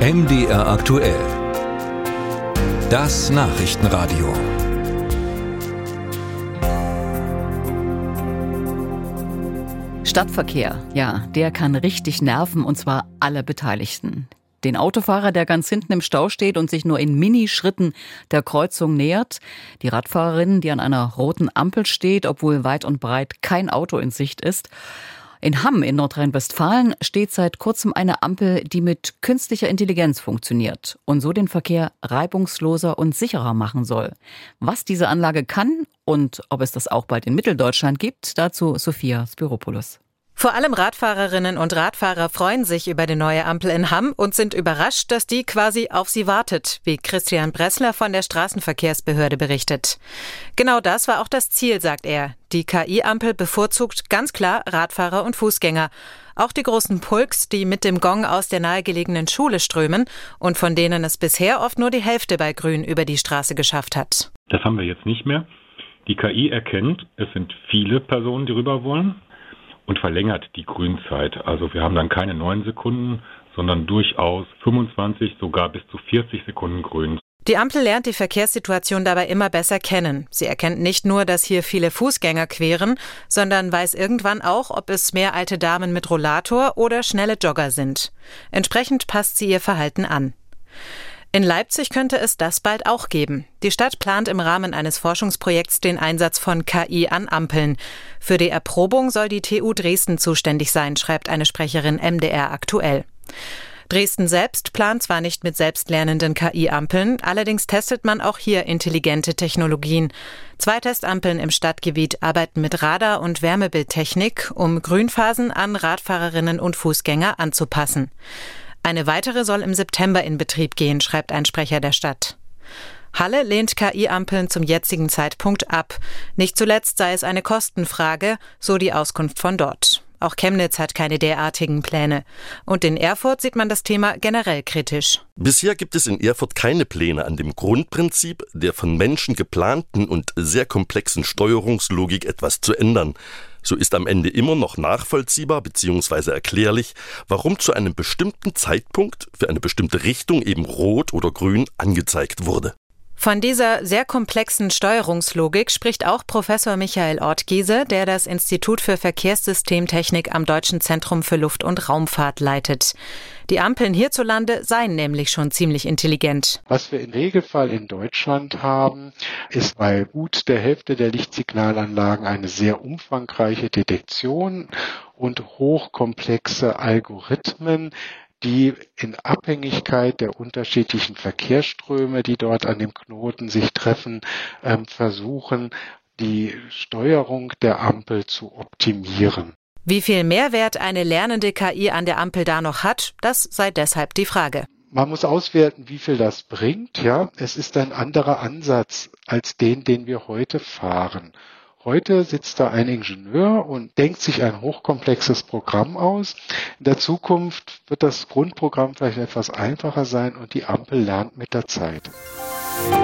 MDR aktuell. Das Nachrichtenradio. Stadtverkehr, ja, der kann richtig nerven und zwar alle Beteiligten. Den Autofahrer, der ganz hinten im Stau steht und sich nur in Minischritten der Kreuzung nähert. Die Radfahrerin, die an einer roten Ampel steht, obwohl weit und breit kein Auto in Sicht ist. In Hamm in Nordrhein-Westfalen steht seit kurzem eine Ampel, die mit künstlicher Intelligenz funktioniert und so den Verkehr reibungsloser und sicherer machen soll. Was diese Anlage kann und ob es das auch bald in Mitteldeutschland gibt, dazu Sophia Spiropoulos. Vor allem Radfahrerinnen und Radfahrer freuen sich über die neue Ampel in Hamm und sind überrascht, dass die quasi auf sie wartet, wie Christian Bressler von der Straßenverkehrsbehörde berichtet. Genau das war auch das Ziel, sagt er. Die KI-Ampel bevorzugt ganz klar Radfahrer und Fußgänger. Auch die großen Pulks, die mit dem Gong aus der nahegelegenen Schule strömen und von denen es bisher oft nur die Hälfte bei Grün über die Straße geschafft hat. Das haben wir jetzt nicht mehr. Die KI erkennt, es sind viele Personen, die rüber wollen und verlängert die Grünzeit. Also wir haben dann keine neun Sekunden, sondern durchaus 25, sogar bis zu 40 Sekunden grün. Die Ampel lernt die Verkehrssituation dabei immer besser kennen. Sie erkennt nicht nur, dass hier viele Fußgänger queren, sondern weiß irgendwann auch, ob es mehr alte Damen mit Rollator oder schnelle Jogger sind. Entsprechend passt sie ihr Verhalten an. In Leipzig könnte es das bald auch geben. Die Stadt plant im Rahmen eines Forschungsprojekts den Einsatz von KI an Ampeln. Für die Erprobung soll die TU Dresden zuständig sein, schreibt eine Sprecherin MDR aktuell. Dresden selbst plant zwar nicht mit selbstlernenden KI-Ampeln, allerdings testet man auch hier intelligente Technologien. Zwei Testampeln im Stadtgebiet arbeiten mit Radar- und Wärmebildtechnik, um Grünphasen an Radfahrerinnen und Fußgänger anzupassen. Eine weitere soll im September in Betrieb gehen, schreibt ein Sprecher der Stadt. Halle lehnt KI-Ampeln zum jetzigen Zeitpunkt ab. Nicht zuletzt sei es eine Kostenfrage, so die Auskunft von dort. Auch Chemnitz hat keine derartigen Pläne. Und in Erfurt sieht man das Thema generell kritisch. Bisher gibt es in Erfurt keine Pläne an dem Grundprinzip der von Menschen geplanten und sehr komplexen Steuerungslogik etwas zu ändern. So ist am Ende immer noch nachvollziehbar bzw. erklärlich, warum zu einem bestimmten Zeitpunkt für eine bestimmte Richtung eben rot oder grün angezeigt wurde. Von dieser sehr komplexen Steuerungslogik spricht auch Professor Michael Ortgiese, der das Institut für Verkehrssystemtechnik am Deutschen Zentrum für Luft- und Raumfahrt leitet. Die Ampeln hierzulande seien nämlich schon ziemlich intelligent. Was wir im Regelfall in Deutschland haben, ist bei gut der Hälfte der Lichtsignalanlagen eine sehr umfangreiche Detektion und hochkomplexe Algorithmen, die in Abhängigkeit der unterschiedlichen Verkehrsströme, die dort an dem Knoten sich treffen, ähm, versuchen, die Steuerung der Ampel zu optimieren. Wie viel Mehrwert eine lernende KI an der Ampel da noch hat, das sei deshalb die Frage. Man muss auswerten, wie viel das bringt. Ja, es ist ein anderer Ansatz als den, den wir heute fahren. Heute sitzt da ein Ingenieur und denkt sich ein hochkomplexes Programm aus. In der Zukunft wird das Grundprogramm vielleicht etwas einfacher sein und die Ampel lernt mit der Zeit. Musik